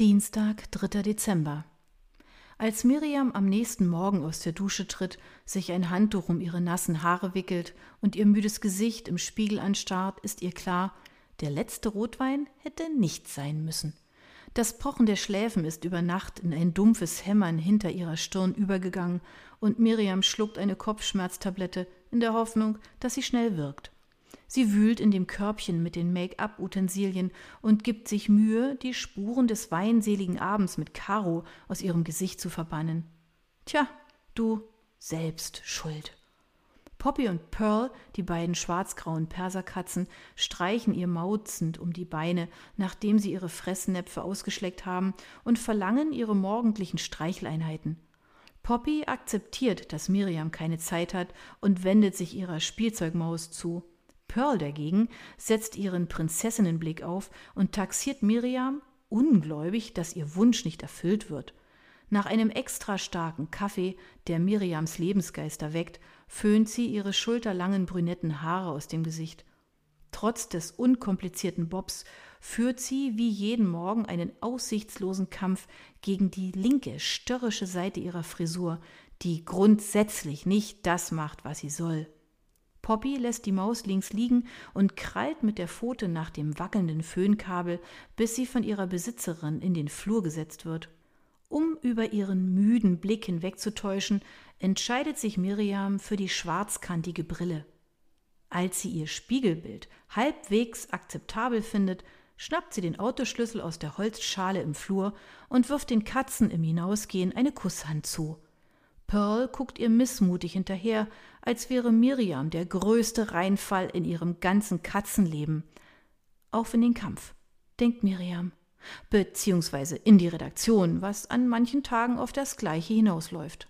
Dienstag, 3. Dezember. Als Miriam am nächsten Morgen aus der Dusche tritt, sich ein Handtuch um ihre nassen Haare wickelt und ihr müdes Gesicht im Spiegel anstarrt, ist ihr klar, der letzte Rotwein hätte nicht sein müssen. Das Pochen der Schläfen ist über Nacht in ein dumpfes Hämmern hinter ihrer Stirn übergegangen und Miriam schluckt eine Kopfschmerztablette in der Hoffnung, dass sie schnell wirkt. Sie wühlt in dem Körbchen mit den Make-up-Utensilien und gibt sich Mühe, die Spuren des weinseligen Abends mit Caro aus ihrem Gesicht zu verbannen. Tja, du selbst schuld. Poppy und Pearl, die beiden schwarzgrauen Perserkatzen, streichen ihr mauzend um die Beine, nachdem sie ihre Fressnäpfe ausgeschleckt haben, und verlangen ihre morgendlichen Streicheleinheiten. Poppy akzeptiert, dass Miriam keine Zeit hat und wendet sich ihrer Spielzeugmaus zu. Pearl dagegen setzt ihren Prinzessinnenblick auf und taxiert Miriam, ungläubig, dass ihr Wunsch nicht erfüllt wird. Nach einem extra starken Kaffee, der Miriams Lebensgeister weckt, föhnt sie ihre schulterlangen brünetten Haare aus dem Gesicht. Trotz des unkomplizierten Bobs führt sie wie jeden Morgen einen aussichtslosen Kampf gegen die linke, störrische Seite ihrer Frisur, die grundsätzlich nicht das macht, was sie soll. Poppy lässt die Maus links liegen und krallt mit der Pfote nach dem wackelnden Föhnkabel, bis sie von ihrer Besitzerin in den Flur gesetzt wird. Um über ihren müden Blick hinwegzutäuschen, entscheidet sich Miriam für die schwarzkantige Brille. Als sie ihr Spiegelbild halbwegs akzeptabel findet, schnappt sie den Autoschlüssel aus der Holzschale im Flur und wirft den Katzen im Hinausgehen eine Kusshand zu. Pearl guckt ihr missmutig hinterher, als wäre Miriam der größte Reinfall in ihrem ganzen Katzenleben. Auf in den Kampf, denkt Miriam, beziehungsweise in die Redaktion, was an manchen Tagen auf das Gleiche hinausläuft.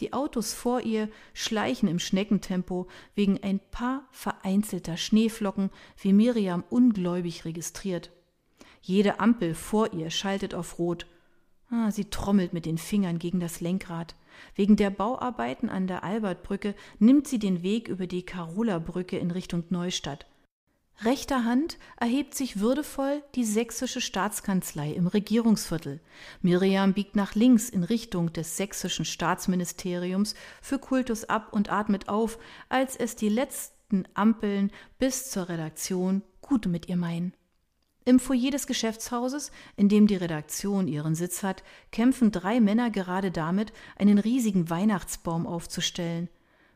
Die Autos vor ihr schleichen im Schneckentempo wegen ein paar vereinzelter Schneeflocken, wie Miriam ungläubig registriert. Jede Ampel vor ihr schaltet auf Rot Ah, sie trommelt mit den Fingern gegen das Lenkrad. Wegen der Bauarbeiten an der Albertbrücke nimmt sie den Weg über die Karola-Brücke in Richtung Neustadt. Rechter Hand erhebt sich würdevoll die sächsische Staatskanzlei im Regierungsviertel. Miriam biegt nach links in Richtung des sächsischen Staatsministeriums für Kultus ab und atmet auf, als es die letzten Ampeln bis zur Redaktion gut mit ihr meinen. Im Foyer des Geschäftshauses, in dem die Redaktion ihren Sitz hat, kämpfen drei Männer gerade damit, einen riesigen Weihnachtsbaum aufzustellen.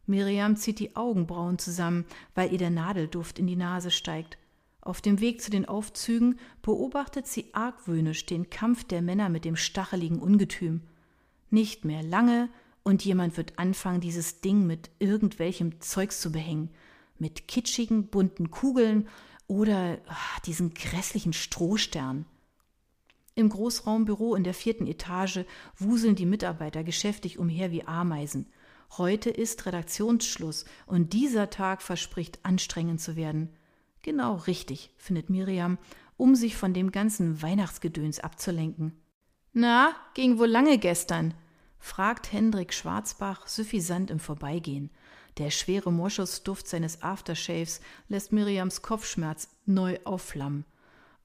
Miriam zieht die Augenbrauen zusammen, weil ihr der Nadelduft in die Nase steigt. Auf dem Weg zu den Aufzügen beobachtet sie argwöhnisch den Kampf der Männer mit dem stacheligen Ungetüm. Nicht mehr lange und jemand wird anfangen, dieses Ding mit irgendwelchem Zeugs zu behängen. Mit kitschigen, bunten Kugeln oder ach, diesen grässlichen Strohstern. Im Großraumbüro in der vierten Etage wuseln die Mitarbeiter geschäftig umher wie Ameisen. Heute ist Redaktionsschluss und dieser Tag verspricht anstrengend zu werden. Genau richtig, findet Miriam, um sich von dem ganzen Weihnachtsgedöns abzulenken. Na, ging wohl lange gestern? fragt Hendrik Schwarzbach suffisant im Vorbeigehen. Der schwere Moschusduft seines Aftershaves lässt Miriams Kopfschmerz neu aufflammen.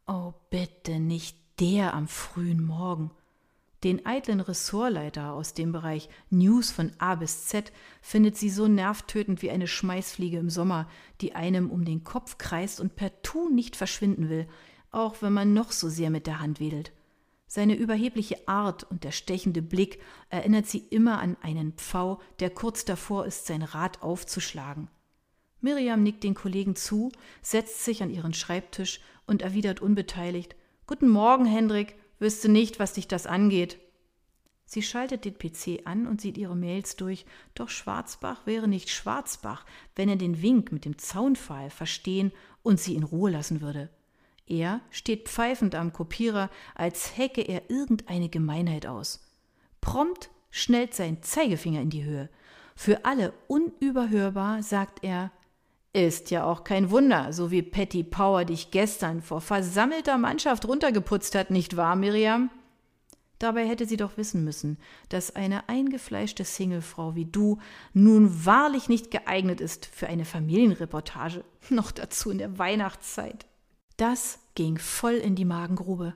Oh, bitte nicht der am frühen Morgen. Den eitlen Ressortleiter aus dem Bereich News von A bis Z findet sie so nervtötend wie eine Schmeißfliege im Sommer, die einem um den Kopf kreist und partout nicht verschwinden will, auch wenn man noch so sehr mit der Hand wedelt. Seine überhebliche Art und der stechende Blick erinnert sie immer an einen Pfau, der kurz davor ist, sein Rad aufzuschlagen. Miriam nickt den Kollegen zu, setzt sich an ihren Schreibtisch und erwidert unbeteiligt Guten Morgen, Hendrik, wüsste nicht, was dich das angeht. Sie schaltet den PC an und sieht ihre Mails durch, doch Schwarzbach wäre nicht Schwarzbach, wenn er den Wink mit dem Zaunpfahl verstehen und sie in Ruhe lassen würde. Er steht pfeifend am Kopierer, als hecke er irgendeine Gemeinheit aus. Prompt schnellt sein Zeigefinger in die Höhe. Für alle unüberhörbar sagt er Ist ja auch kein Wunder, so wie Patty Power dich gestern vor versammelter Mannschaft runtergeputzt hat, nicht wahr, Miriam? Dabei hätte sie doch wissen müssen, dass eine eingefleischte Singlefrau wie du nun wahrlich nicht geeignet ist für eine Familienreportage, noch dazu in der Weihnachtszeit. Das ging voll in die Magengrube.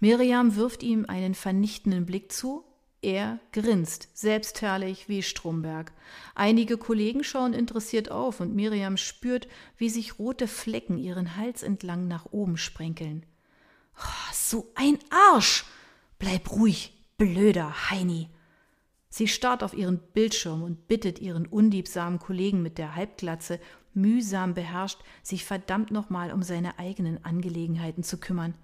Miriam wirft ihm einen vernichtenden Blick zu. Er grinst, selbstherrlich wie Stromberg. Einige Kollegen schauen interessiert auf und Miriam spürt, wie sich rote Flecken ihren Hals entlang nach oben sprenkeln. Oh, so ein Arsch! Bleib ruhig, blöder Heini! Sie starrt auf ihren Bildschirm und bittet ihren unliebsamen Kollegen mit der Halbglatze, mühsam beherrscht, sich verdammt nochmal um seine eigenen Angelegenheiten zu kümmern.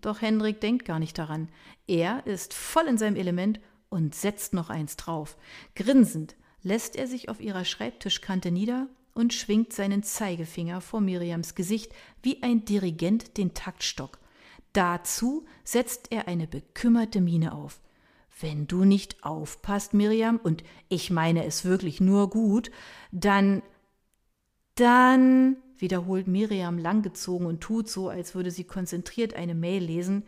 Doch Hendrik denkt gar nicht daran. Er ist voll in seinem Element und setzt noch eins drauf. Grinsend lässt er sich auf ihrer Schreibtischkante nieder und schwingt seinen Zeigefinger vor Miriams Gesicht wie ein Dirigent den Taktstock. Dazu setzt er eine bekümmerte Miene auf. Wenn du nicht aufpasst, Miriam, und ich meine es wirklich nur gut, dann. Dann, wiederholt Miriam langgezogen und tut so, als würde sie konzentriert eine Mail lesen,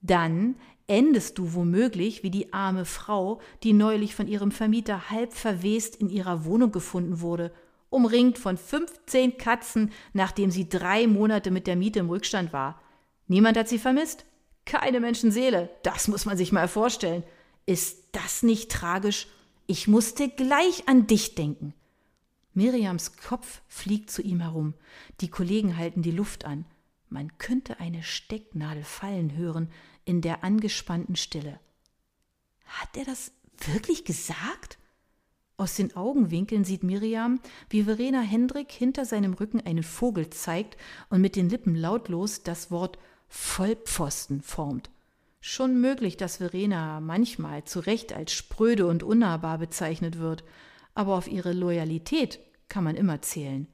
dann endest du womöglich wie die arme Frau, die neulich von ihrem Vermieter halb verwest in ihrer Wohnung gefunden wurde, umringt von 15 Katzen, nachdem sie drei Monate mit der Miete im Rückstand war. Niemand hat sie vermisst? Keine Menschenseele. Das muss man sich mal vorstellen. Ist das nicht tragisch? Ich musste gleich an dich denken. Miriams Kopf fliegt zu ihm herum. Die Kollegen halten die Luft an. Man könnte eine Stecknadel fallen hören in der angespannten Stille. Hat er das wirklich gesagt? Aus den Augenwinkeln sieht Miriam, wie Verena Hendrik hinter seinem Rücken einen Vogel zeigt und mit den Lippen lautlos das Wort Vollpfosten formt. Schon möglich, dass Verena manchmal zu Recht als spröde und unnahbar bezeichnet wird, aber auf ihre Loyalität kann man immer zählen.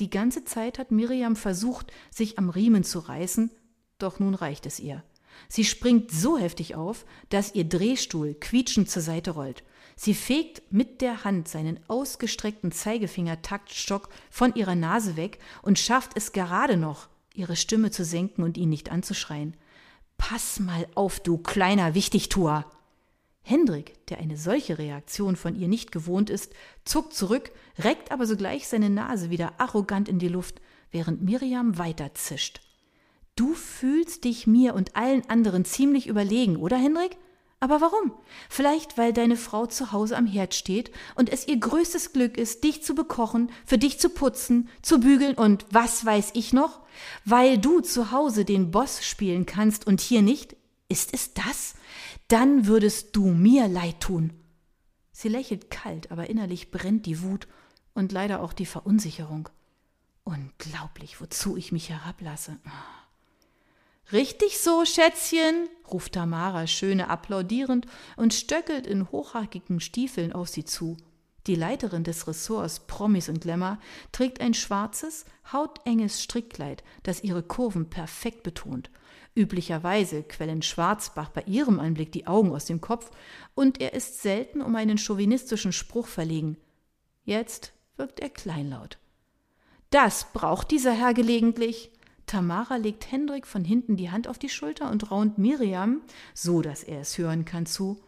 Die ganze Zeit hat Miriam versucht, sich am Riemen zu reißen, doch nun reicht es ihr. Sie springt so heftig auf, dass ihr Drehstuhl quietschend zur Seite rollt. Sie fegt mit der Hand seinen ausgestreckten Zeigefinger-Taktstock von ihrer Nase weg und schafft es gerade noch, ihre Stimme zu senken und ihn nicht anzuschreien. Pass mal auf, du kleiner Wichtigtuer! Hendrik, der eine solche Reaktion von ihr nicht gewohnt ist, zuckt zurück, reckt aber sogleich seine Nase wieder arrogant in die Luft, während Miriam weiter zischt. Du fühlst dich mir und allen anderen ziemlich überlegen, oder Hendrik? Aber warum? Vielleicht, weil deine Frau zu Hause am Herd steht und es ihr größtes Glück ist, dich zu bekochen, für dich zu putzen, zu bügeln und was weiß ich noch? Weil du zu Hause den Boss spielen kannst und hier nicht? Ist es das? Dann würdest du mir leid tun. Sie lächelt kalt, aber innerlich brennt die Wut und leider auch die Verunsicherung. Unglaublich, wozu ich mich herablasse. Richtig so, Schätzchen, ruft Tamara Schöne applaudierend und stöckelt in hochhackigen Stiefeln auf sie zu. Die Leiterin des Ressorts Promis und Glamour trägt ein schwarzes, hautenges Strickkleid, das ihre Kurven perfekt betont. Üblicherweise quellen Schwarzbach bei ihrem Anblick die Augen aus dem Kopf, und er ist selten um einen chauvinistischen Spruch verlegen. Jetzt wirkt er kleinlaut. Das braucht dieser Herr gelegentlich. Tamara legt Hendrik von hinten die Hand auf die Schulter und raunt Miriam, so dass er es hören kann, zu.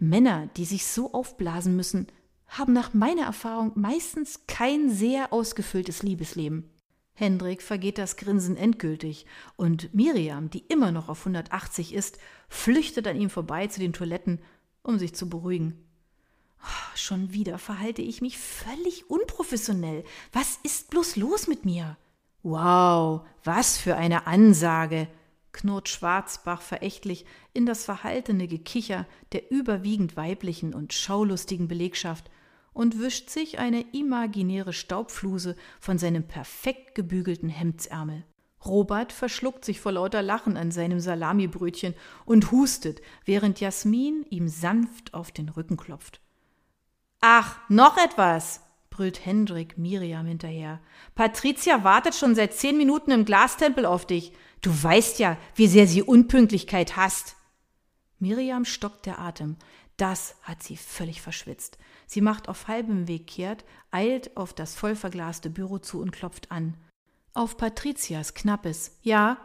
Männer, die sich so aufblasen müssen, haben nach meiner Erfahrung meistens kein sehr ausgefülltes Liebesleben. Hendrik vergeht das Grinsen endgültig und Miriam, die immer noch auf 180 ist, flüchtet an ihm vorbei zu den Toiletten, um sich zu beruhigen. Oh, schon wieder verhalte ich mich völlig unprofessionell. Was ist bloß los mit mir? Wow, was für eine Ansage, knurrt Schwarzbach verächtlich in das verhaltene Gekicher der überwiegend weiblichen und schaulustigen Belegschaft und wischt sich eine imaginäre Staubfluse von seinem perfekt gebügelten Hemdsärmel. Robert verschluckt sich vor lauter Lachen an seinem Salamibrötchen und hustet, während Jasmin ihm sanft auf den Rücken klopft. Ach, noch etwas, brüllt Hendrik Miriam hinterher. Patricia wartet schon seit zehn Minuten im Glastempel auf dich. Du weißt ja, wie sehr sie Unpünktlichkeit hasst. Miriam stockt der Atem. Das hat sie völlig verschwitzt. Sie macht auf halbem Weg kehrt, eilt auf das vollverglaste Büro zu und klopft an. Auf Patricias knappes Ja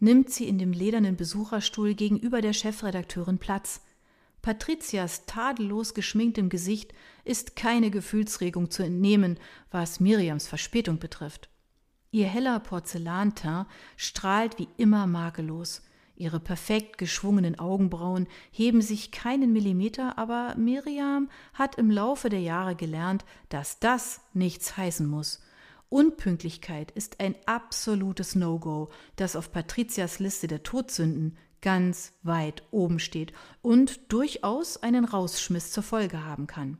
nimmt sie in dem ledernen Besucherstuhl gegenüber der Chefredakteurin Platz. Patricias tadellos geschminktem Gesicht ist keine Gefühlsregung zu entnehmen, was Miriams Verspätung betrifft. Ihr heller Porzellanteint strahlt wie immer makellos. Ihre perfekt geschwungenen Augenbrauen heben sich keinen Millimeter, aber Miriam hat im Laufe der Jahre gelernt, dass das nichts heißen muss. Unpünktlichkeit ist ein absolutes No-Go, das auf Patrizias Liste der Todsünden ganz weit oben steht und durchaus einen Rausschmiss zur Folge haben kann.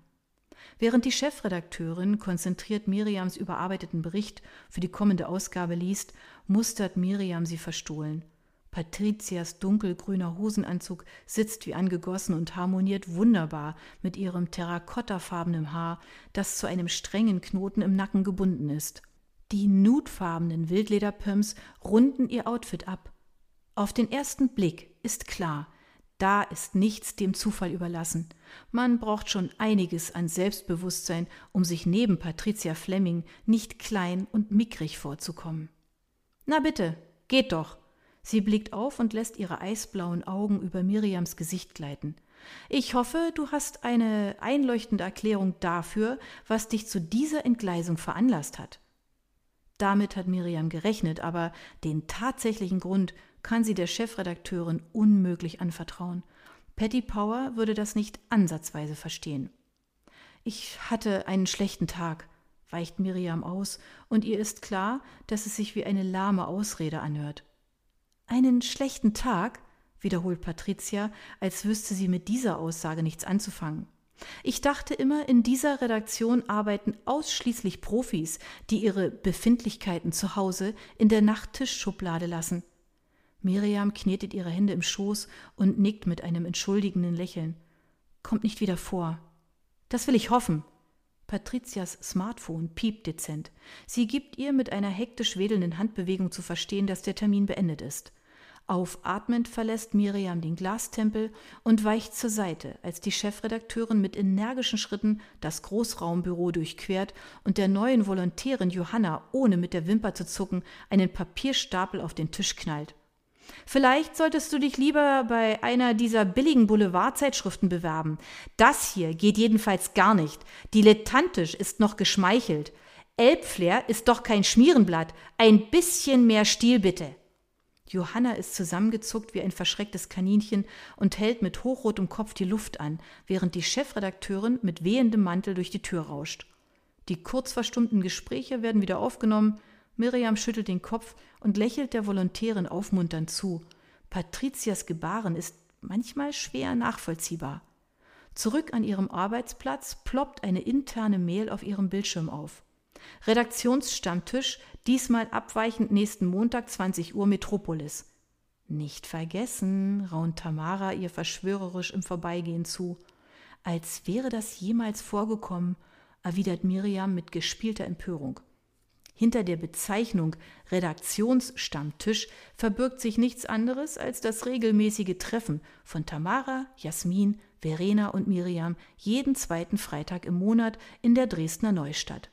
Während die Chefredakteurin konzentriert Miriams überarbeiteten Bericht für die kommende Ausgabe liest, mustert Miriam sie verstohlen. Patrizias dunkelgrüner Hosenanzug sitzt wie angegossen und harmoniert wunderbar mit ihrem terrakottafarbenen Haar, das zu einem strengen Knoten im Nacken gebunden ist. Die nudfarbenen Wildlederpumps runden ihr Outfit ab. Auf den ersten Blick ist klar, da ist nichts dem Zufall überlassen. Man braucht schon einiges an Selbstbewusstsein, um sich neben Patricia Fleming nicht klein und mickrig vorzukommen. Na bitte, geht doch. Sie blickt auf und lässt ihre eisblauen Augen über Miriams Gesicht gleiten. Ich hoffe, du hast eine einleuchtende Erklärung dafür, was dich zu dieser Entgleisung veranlasst hat. Damit hat Miriam gerechnet, aber den tatsächlichen Grund kann sie der Chefredakteurin unmöglich anvertrauen. Patty Power würde das nicht ansatzweise verstehen. Ich hatte einen schlechten Tag, weicht Miriam aus, und ihr ist klar, dass es sich wie eine lahme Ausrede anhört. Einen schlechten Tag? wiederholt Patricia, als wüsste sie mit dieser Aussage nichts anzufangen. Ich dachte immer, in dieser Redaktion arbeiten ausschließlich Profis, die ihre Befindlichkeiten zu Hause in der Nachttischschublade lassen. Miriam knetet ihre Hände im Schoß und nickt mit einem entschuldigenden Lächeln. Kommt nicht wieder vor. Das will ich hoffen. Patrizias Smartphone piept dezent. Sie gibt ihr mit einer hektisch wedelnden Handbewegung zu verstehen, dass der Termin beendet ist. Aufatmend verlässt Miriam den Glastempel und weicht zur Seite, als die Chefredakteurin mit energischen Schritten das Großraumbüro durchquert und der neuen Volontärin Johanna, ohne mit der Wimper zu zucken, einen Papierstapel auf den Tisch knallt. Vielleicht solltest du dich lieber bei einer dieser billigen Boulevardzeitschriften bewerben. Das hier geht jedenfalls gar nicht. Dilettantisch ist noch geschmeichelt. Elbflair ist doch kein Schmierenblatt. Ein bisschen mehr Stil bitte. Johanna ist zusammengezuckt wie ein verschrecktes Kaninchen und hält mit hochrotem Kopf die Luft an, während die Chefredakteurin mit wehendem Mantel durch die Tür rauscht. Die kurz verstummten Gespräche werden wieder aufgenommen, Miriam schüttelt den Kopf und lächelt der Volontärin aufmunternd zu. Patrizias Gebaren ist manchmal schwer nachvollziehbar. Zurück an ihrem Arbeitsplatz ploppt eine interne Mail auf ihrem Bildschirm auf. Redaktionsstammtisch, diesmal abweichend nächsten Montag 20 Uhr Metropolis. Nicht vergessen, raunt Tamara ihr verschwörerisch im Vorbeigehen zu. Als wäre das jemals vorgekommen, erwidert Miriam mit gespielter Empörung. Hinter der Bezeichnung Redaktionsstammtisch verbirgt sich nichts anderes als das regelmäßige Treffen von Tamara, Jasmin, Verena und Miriam jeden zweiten Freitag im Monat in der Dresdner Neustadt.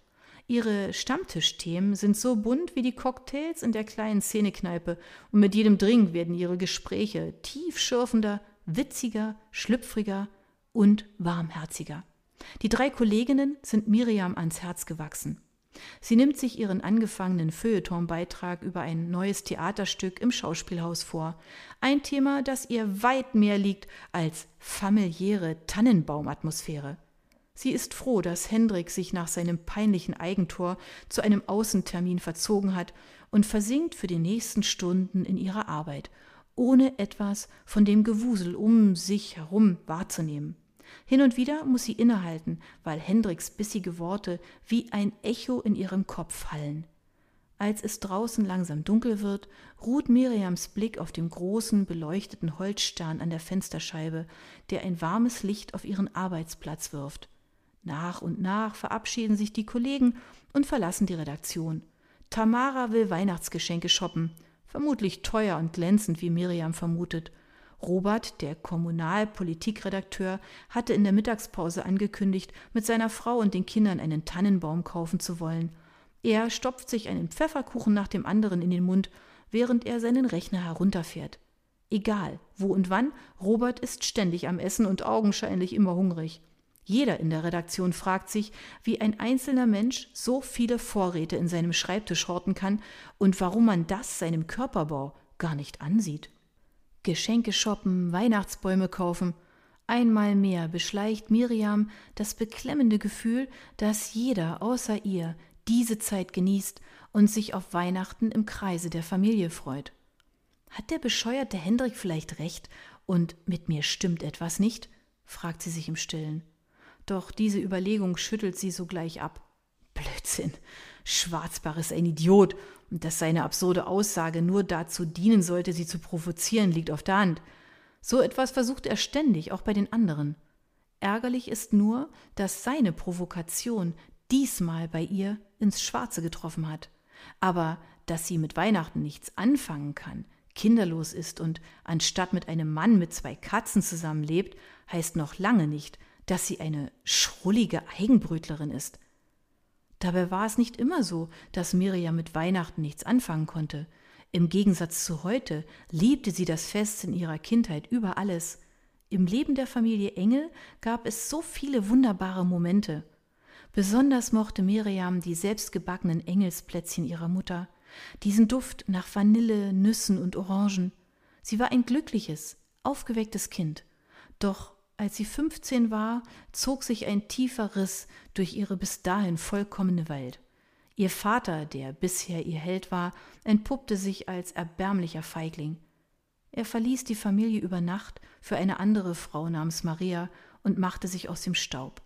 Ihre Stammtischthemen sind so bunt wie die Cocktails in der kleinen Szenekneipe und mit jedem Drink werden ihre Gespräche tiefschürfender, witziger, schlüpfriger und warmherziger. Die drei Kolleginnen sind Miriam ans Herz gewachsen. Sie nimmt sich ihren angefangenen Feuilleton-Beitrag über ein neues Theaterstück im Schauspielhaus vor. Ein Thema, das ihr weit mehr liegt als familiäre Tannenbaumatmosphäre. Sie ist froh, dass Hendrik sich nach seinem peinlichen Eigentor zu einem Außentermin verzogen hat und versinkt für die nächsten Stunden in ihrer Arbeit, ohne etwas von dem Gewusel um sich herum wahrzunehmen. Hin und wieder muss sie innehalten, weil Hendriks bissige Worte wie ein Echo in ihrem Kopf fallen. Als es draußen langsam dunkel wird, ruht Miriams Blick auf dem großen, beleuchteten Holzstern an der Fensterscheibe, der ein warmes Licht auf ihren Arbeitsplatz wirft. Nach und nach verabschieden sich die Kollegen und verlassen die Redaktion. Tamara will Weihnachtsgeschenke shoppen, vermutlich teuer und glänzend, wie Miriam vermutet. Robert, der Kommunalpolitikredakteur, hatte in der Mittagspause angekündigt, mit seiner Frau und den Kindern einen Tannenbaum kaufen zu wollen. Er stopft sich einen Pfefferkuchen nach dem anderen in den Mund, während er seinen Rechner herunterfährt. Egal, wo und wann, Robert ist ständig am Essen und augenscheinlich immer hungrig. Jeder in der Redaktion fragt sich, wie ein einzelner Mensch so viele Vorräte in seinem Schreibtisch horten kann und warum man das seinem Körperbau gar nicht ansieht. Geschenke shoppen, Weihnachtsbäume kaufen. Einmal mehr beschleicht Miriam das beklemmende Gefühl, dass jeder außer ihr diese Zeit genießt und sich auf Weihnachten im Kreise der Familie freut. Hat der bescheuerte Hendrik vielleicht recht und mit mir stimmt etwas nicht? fragt sie sich im Stillen. Doch diese Überlegung schüttelt sie sogleich ab. Blödsinn. Schwarzbach ist ein Idiot, und dass seine absurde Aussage nur dazu dienen sollte, sie zu provozieren, liegt auf der Hand. So etwas versucht er ständig, auch bei den anderen. Ärgerlich ist nur, dass seine Provokation diesmal bei ihr ins Schwarze getroffen hat. Aber dass sie mit Weihnachten nichts anfangen kann, kinderlos ist und anstatt mit einem Mann mit zwei Katzen zusammenlebt, heißt noch lange nicht, dass sie eine schrullige Eigenbrötlerin ist. Dabei war es nicht immer so, dass Miriam mit Weihnachten nichts anfangen konnte. Im Gegensatz zu heute liebte sie das Fest in ihrer Kindheit über alles. Im Leben der Familie Engel gab es so viele wunderbare Momente. Besonders mochte Miriam die selbstgebackenen Engelsplätzchen ihrer Mutter, diesen Duft nach Vanille, Nüssen und Orangen. Sie war ein glückliches, aufgewecktes Kind. Doch als sie 15 war, zog sich ein tiefer Riss durch ihre bis dahin vollkommene Welt. Ihr Vater, der bisher ihr Held war, entpuppte sich als erbärmlicher Feigling. Er verließ die Familie über Nacht für eine andere Frau namens Maria und machte sich aus dem Staub.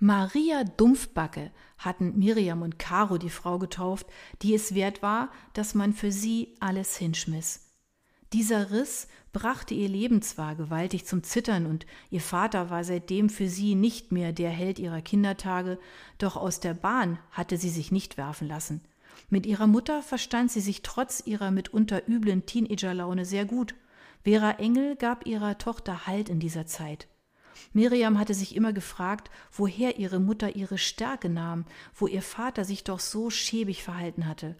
Maria Dumpfbacke hatten Miriam und Caro die Frau getauft, die es wert war, dass man für sie alles hinschmiss. Dieser Riss brachte ihr Leben zwar gewaltig zum Zittern und ihr Vater war seitdem für sie nicht mehr der Held ihrer Kindertage, doch aus der Bahn hatte sie sich nicht werfen lassen. Mit ihrer Mutter verstand sie sich trotz ihrer mitunter üblen Teenagerlaune sehr gut. Vera Engel gab ihrer Tochter Halt in dieser Zeit. Miriam hatte sich immer gefragt, woher ihre Mutter ihre Stärke nahm, wo ihr Vater sich doch so schäbig verhalten hatte.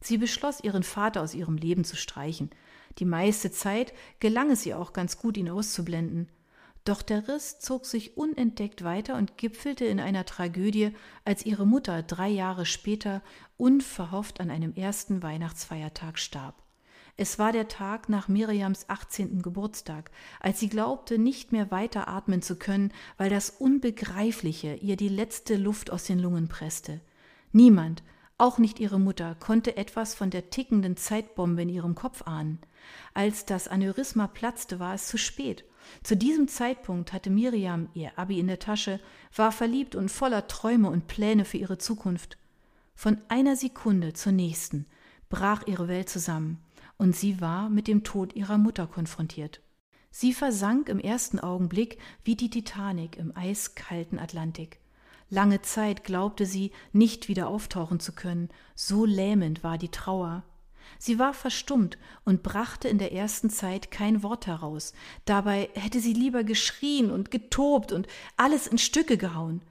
Sie beschloss, ihren Vater aus ihrem Leben zu streichen. Die meiste Zeit gelang es ihr auch ganz gut, ihn auszublenden. Doch der Riss zog sich unentdeckt weiter und gipfelte in einer Tragödie, als ihre Mutter drei Jahre später unverhofft an einem ersten Weihnachtsfeiertag starb. Es war der Tag nach Miriams 18. Geburtstag, als sie glaubte, nicht mehr weiter atmen zu können, weil das Unbegreifliche ihr die letzte Luft aus den Lungen presste. Niemand, auch nicht ihre Mutter, konnte etwas von der tickenden Zeitbombe in ihrem Kopf ahnen. Als das Aneurysma platzte, war es zu spät. Zu diesem Zeitpunkt hatte Miriam ihr Abi in der Tasche, war verliebt und voller Träume und Pläne für ihre Zukunft. Von einer Sekunde zur nächsten brach ihre Welt zusammen und sie war mit dem Tod ihrer Mutter konfrontiert. Sie versank im ersten Augenblick wie die Titanic im eiskalten Atlantik. Lange Zeit glaubte sie, nicht wieder auftauchen zu können, so lähmend war die Trauer. Sie war verstummt und brachte in der ersten Zeit kein Wort heraus. Dabei hätte sie lieber geschrien und getobt und alles in Stücke gehauen.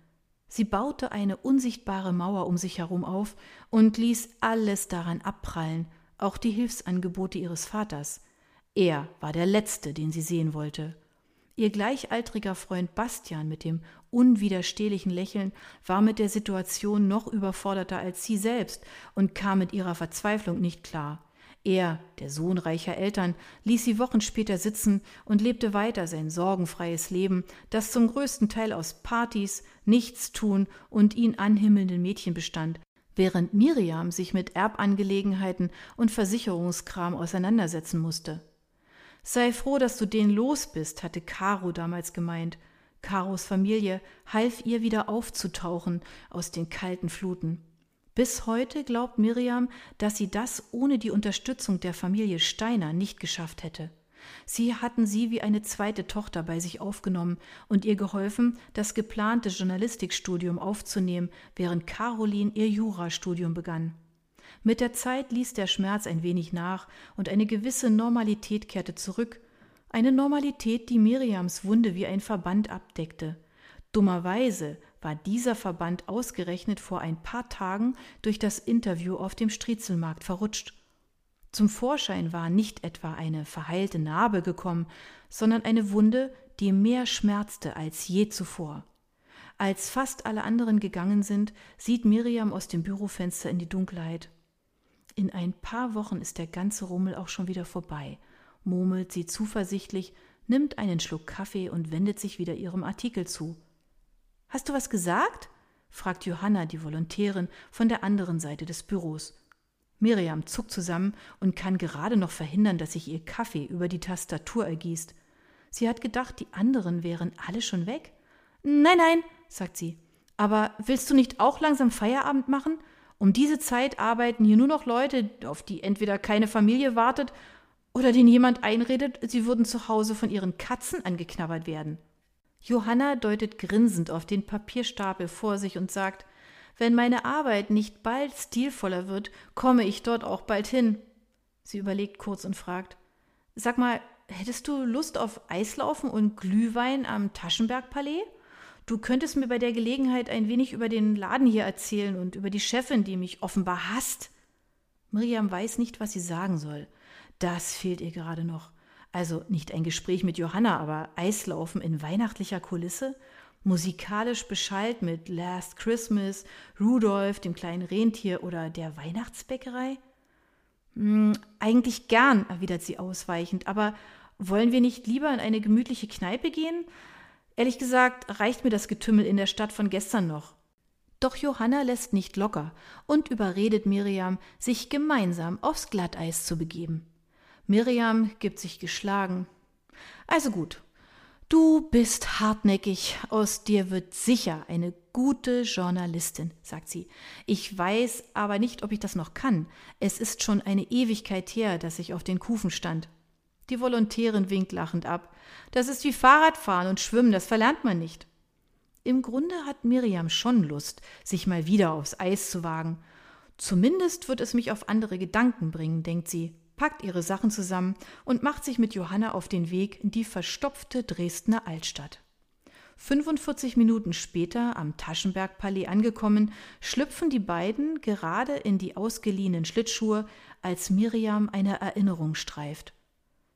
Sie baute eine unsichtbare Mauer um sich herum auf und ließ alles daran abprallen, auch die Hilfsangebote ihres Vaters. Er war der Letzte, den sie sehen wollte. Ihr gleichaltriger Freund Bastian mit dem unwiderstehlichen Lächeln war mit der Situation noch überforderter als sie selbst und kam mit ihrer Verzweiflung nicht klar. Er, der Sohn reicher Eltern, ließ sie Wochen später sitzen und lebte weiter sein sorgenfreies Leben, das zum größten Teil aus Partys, Nichtstun und ihn anhimmelnden Mädchen bestand, während Miriam sich mit Erbangelegenheiten und Versicherungskram auseinandersetzen musste. Sei froh, dass du den los bist, hatte Caro damals gemeint. Caros Familie half ihr wieder aufzutauchen aus den kalten Fluten. Bis heute glaubt Miriam, dass sie das ohne die Unterstützung der Familie Steiner nicht geschafft hätte. Sie hatten sie wie eine zweite Tochter bei sich aufgenommen und ihr geholfen, das geplante Journalistikstudium aufzunehmen, während Caroline ihr Jurastudium begann. Mit der Zeit ließ der Schmerz ein wenig nach und eine gewisse Normalität kehrte zurück, eine Normalität, die Miriams Wunde wie ein Verband abdeckte. Dummerweise war dieser Verband ausgerechnet vor ein paar Tagen durch das Interview auf dem Striezelmarkt verrutscht. Zum Vorschein war nicht etwa eine verheilte Narbe gekommen, sondern eine Wunde, die mehr schmerzte als je zuvor. Als fast alle anderen gegangen sind, sieht Miriam aus dem Bürofenster in die Dunkelheit. In ein paar Wochen ist der ganze Rummel auch schon wieder vorbei. Murmelt sie zuversichtlich, nimmt einen Schluck Kaffee und wendet sich wieder ihrem Artikel zu. Hast du was gesagt? fragt Johanna, die Volontärin, von der anderen Seite des Büros. Miriam zuckt zusammen und kann gerade noch verhindern, dass sich ihr Kaffee über die Tastatur ergießt. Sie hat gedacht, die anderen wären alle schon weg. Nein, nein, sagt sie. Aber willst du nicht auch langsam Feierabend machen? Um diese Zeit arbeiten hier nur noch Leute, auf die entweder keine Familie wartet oder denen jemand einredet, sie würden zu Hause von ihren Katzen angeknabbert werden. Johanna deutet grinsend auf den Papierstapel vor sich und sagt, wenn meine Arbeit nicht bald stilvoller wird, komme ich dort auch bald hin. Sie überlegt kurz und fragt, Sag mal, hättest du Lust auf Eislaufen und Glühwein am Taschenbergpalais? Du könntest mir bei der Gelegenheit ein wenig über den Laden hier erzählen und über die Chefin, die mich offenbar hasst. Miriam weiß nicht, was sie sagen soll. Das fehlt ihr gerade noch. Also nicht ein Gespräch mit Johanna, aber Eislaufen in weihnachtlicher Kulisse, musikalisch beschallt mit Last Christmas, Rudolph, dem kleinen Rentier oder der Weihnachtsbäckerei? Hm, eigentlich gern, erwidert sie ausweichend, aber wollen wir nicht lieber in eine gemütliche Kneipe gehen? Ehrlich gesagt, reicht mir das Getümmel in der Stadt von gestern noch. Doch Johanna lässt nicht locker und überredet Miriam, sich gemeinsam aufs Glatteis zu begeben. Miriam gibt sich geschlagen. Also gut, du bist hartnäckig, aus dir wird sicher eine gute Journalistin, sagt sie. Ich weiß aber nicht, ob ich das noch kann. Es ist schon eine Ewigkeit her, dass ich auf den Kufen stand. Die Volontärin winkt lachend ab. Das ist wie Fahrradfahren und Schwimmen, das verlernt man nicht. Im Grunde hat Miriam schon Lust, sich mal wieder aufs Eis zu wagen. Zumindest wird es mich auf andere Gedanken bringen, denkt sie packt ihre Sachen zusammen und macht sich mit Johanna auf den Weg in die verstopfte Dresdner Altstadt. 45 Minuten später, am Taschenbergpalais angekommen, schlüpfen die beiden gerade in die ausgeliehenen Schlittschuhe, als Miriam eine Erinnerung streift.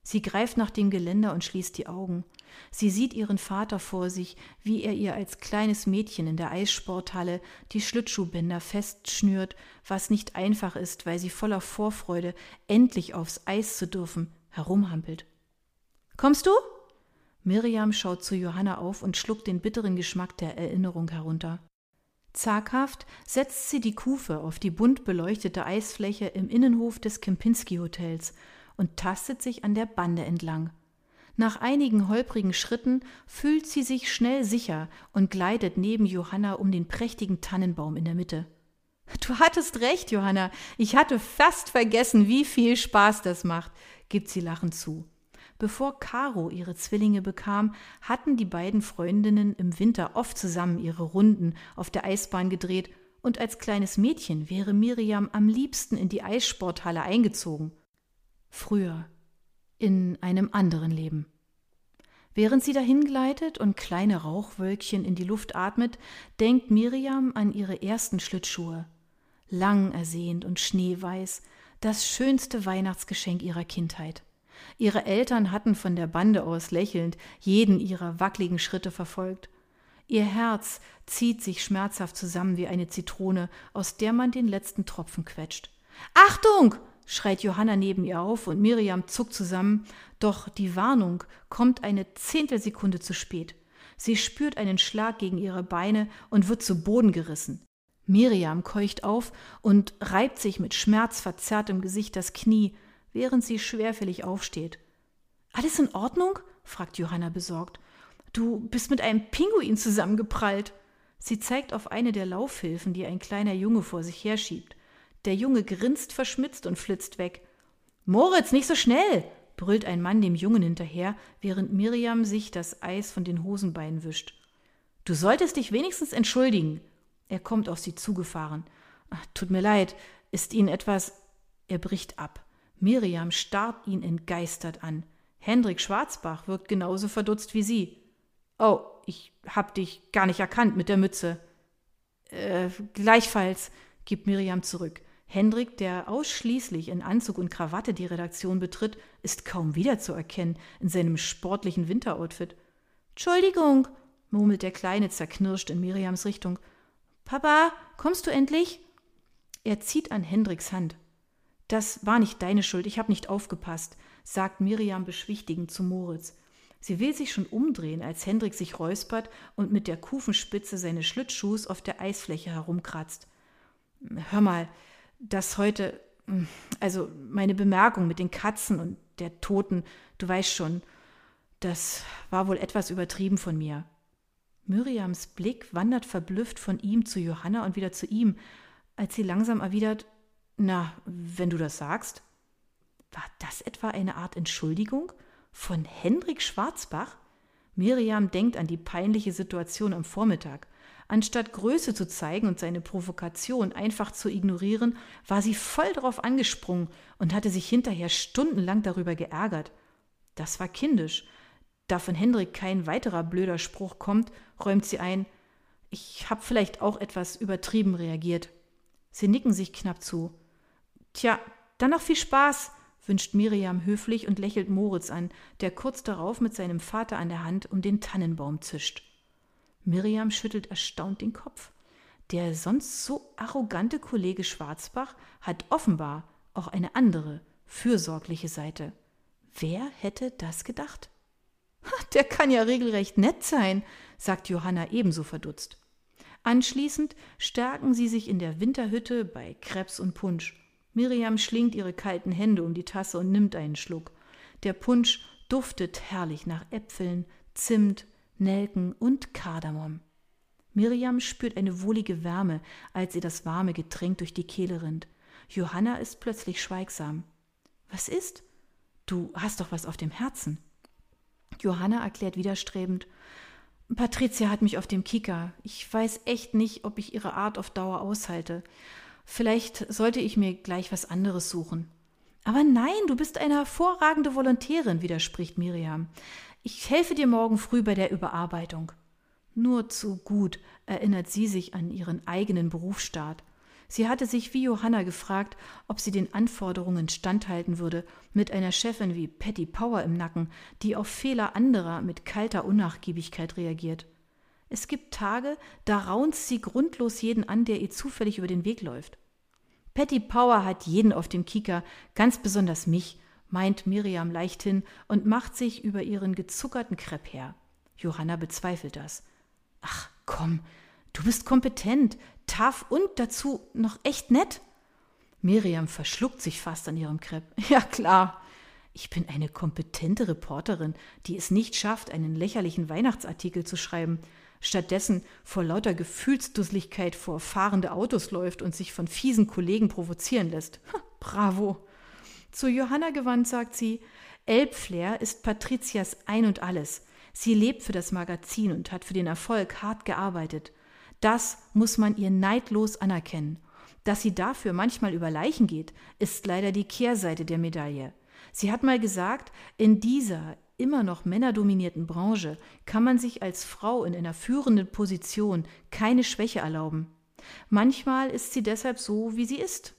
Sie greift nach dem Geländer und schließt die Augen. Sie sieht ihren Vater vor sich, wie er ihr als kleines Mädchen in der Eissporthalle die Schlittschuhbänder festschnürt, was nicht einfach ist, weil sie voller Vorfreude, endlich aufs Eis zu dürfen, herumhampelt. Kommst du? Miriam schaut zu Johanna auf und schluckt den bitteren Geschmack der Erinnerung herunter. Zaghaft setzt sie die Kufe auf die bunt beleuchtete Eisfläche im Innenhof des Kempinski-Hotels und tastet sich an der Bande entlang. Nach einigen holprigen Schritten fühlt sie sich schnell sicher und gleitet neben Johanna um den prächtigen Tannenbaum in der Mitte. Du hattest recht, Johanna. Ich hatte fast vergessen, wie viel Spaß das macht, gibt sie lachend zu. Bevor Caro ihre Zwillinge bekam, hatten die beiden Freundinnen im Winter oft zusammen ihre Runden auf der Eisbahn gedreht, und als kleines Mädchen wäre Miriam am liebsten in die Eissporthalle eingezogen. Früher, in einem anderen Leben. Während sie dahin gleitet und kleine Rauchwölkchen in die Luft atmet, denkt Miriam an ihre ersten Schlittschuhe. Lang ersehnt und schneeweiß, das schönste Weihnachtsgeschenk ihrer Kindheit. Ihre Eltern hatten von der Bande aus lächelnd jeden ihrer wackligen Schritte verfolgt. Ihr Herz zieht sich schmerzhaft zusammen wie eine Zitrone, aus der man den letzten Tropfen quetscht. Achtung! Schreit Johanna neben ihr auf und Miriam zuckt zusammen, doch die Warnung kommt eine Zehntelsekunde zu spät. Sie spürt einen Schlag gegen ihre Beine und wird zu Boden gerissen. Miriam keucht auf und reibt sich mit schmerzverzerrtem Gesicht das Knie, während sie schwerfällig aufsteht. Alles in Ordnung? fragt Johanna besorgt. Du bist mit einem Pinguin zusammengeprallt. Sie zeigt auf eine der Laufhilfen, die ein kleiner Junge vor sich herschiebt. Der Junge grinst verschmitzt und flitzt weg. Moritz, nicht so schnell! brüllt ein Mann dem Jungen hinterher, während Miriam sich das Eis von den Hosenbeinen wischt. Du solltest dich wenigstens entschuldigen. Er kommt auf sie zugefahren. Ach, tut mir leid, ist Ihnen etwas. Er bricht ab. Miriam starrt ihn entgeistert an. Hendrik Schwarzbach wirkt genauso verdutzt wie sie. Oh, ich hab dich gar nicht erkannt mit der Mütze. Äh, gleichfalls, gibt Miriam zurück. Hendrik, der ausschließlich in Anzug und Krawatte die Redaktion betritt, ist kaum wiederzuerkennen in seinem sportlichen Winteroutfit. Entschuldigung, murmelt der Kleine zerknirscht in Miriams Richtung. Papa, kommst du endlich? Er zieht an Hendriks Hand. Das war nicht deine Schuld, ich habe nicht aufgepasst. sagt Miriam beschwichtigend zu Moritz. Sie will sich schon umdrehen, als Hendrik sich räuspert und mit der Kufenspitze seines Schlittschuhs auf der Eisfläche herumkratzt. Hör mal, das heute, also meine Bemerkung mit den Katzen und der Toten, du weißt schon, das war wohl etwas übertrieben von mir. Miriams Blick wandert verblüfft von ihm zu Johanna und wieder zu ihm, als sie langsam erwidert, na, wenn du das sagst. War das etwa eine Art Entschuldigung? Von Henrik Schwarzbach? Miriam denkt an die peinliche Situation am Vormittag. Anstatt Größe zu zeigen und seine Provokation einfach zu ignorieren, war sie voll darauf angesprungen und hatte sich hinterher stundenlang darüber geärgert. Das war kindisch. Da von Hendrik kein weiterer blöder Spruch kommt, räumt sie ein, ich hab vielleicht auch etwas übertrieben reagiert. Sie nicken sich knapp zu. Tja, dann noch viel Spaß, wünscht Miriam höflich und lächelt Moritz an, der kurz darauf mit seinem Vater an der Hand um den Tannenbaum zischt. Miriam schüttelt erstaunt den Kopf. Der sonst so arrogante Kollege Schwarzbach hat offenbar auch eine andere, fürsorgliche Seite. Wer hätte das gedacht? Der kann ja regelrecht nett sein, sagt Johanna ebenso verdutzt. Anschließend stärken sie sich in der Winterhütte bei Krebs und Punsch. Miriam schlingt ihre kalten Hände um die Tasse und nimmt einen Schluck. Der Punsch duftet herrlich nach Äpfeln, Zimt, Nelken und Kardamom. Miriam spürt eine wohlige Wärme, als ihr das warme Getränk durch die Kehle rinnt. Johanna ist plötzlich schweigsam. Was ist? Du hast doch was auf dem Herzen. Johanna erklärt widerstrebend Patricia hat mich auf dem Kicker. Ich weiß echt nicht, ob ich ihre Art auf Dauer aushalte. Vielleicht sollte ich mir gleich was anderes suchen. Aber nein, du bist eine hervorragende Volontärin, widerspricht Miriam. Ich helfe dir morgen früh bei der Überarbeitung. Nur zu gut erinnert sie sich an ihren eigenen Berufsstaat. Sie hatte sich wie Johanna gefragt, ob sie den Anforderungen standhalten würde, mit einer Chefin wie Patty Power im Nacken, die auf Fehler anderer mit kalter Unnachgiebigkeit reagiert. Es gibt Tage, da raunzt sie grundlos jeden an, der ihr zufällig über den Weg läuft. Patty Power hat jeden auf dem Kieker, ganz besonders mich, meint Miriam leichthin und macht sich über ihren gezuckerten Krepp her. Johanna bezweifelt das. Ach, komm, du bist kompetent, tough und dazu noch echt nett. Miriam verschluckt sich fast an ihrem Krepp. Ja, klar. Ich bin eine kompetente Reporterin, die es nicht schafft, einen lächerlichen Weihnachtsartikel zu schreiben, stattdessen vor lauter Gefühlsdusseligkeit vor fahrende Autos läuft und sich von fiesen Kollegen provozieren lässt. Bravo. Zu Johanna gewandt sagt sie, Elbflair ist Patrizias Ein und alles. Sie lebt für das Magazin und hat für den Erfolg hart gearbeitet. Das muss man ihr neidlos anerkennen. Dass sie dafür manchmal über Leichen geht, ist leider die Kehrseite der Medaille. Sie hat mal gesagt, in dieser immer noch männerdominierten Branche kann man sich als Frau in einer führenden Position keine Schwäche erlauben. Manchmal ist sie deshalb so, wie sie ist.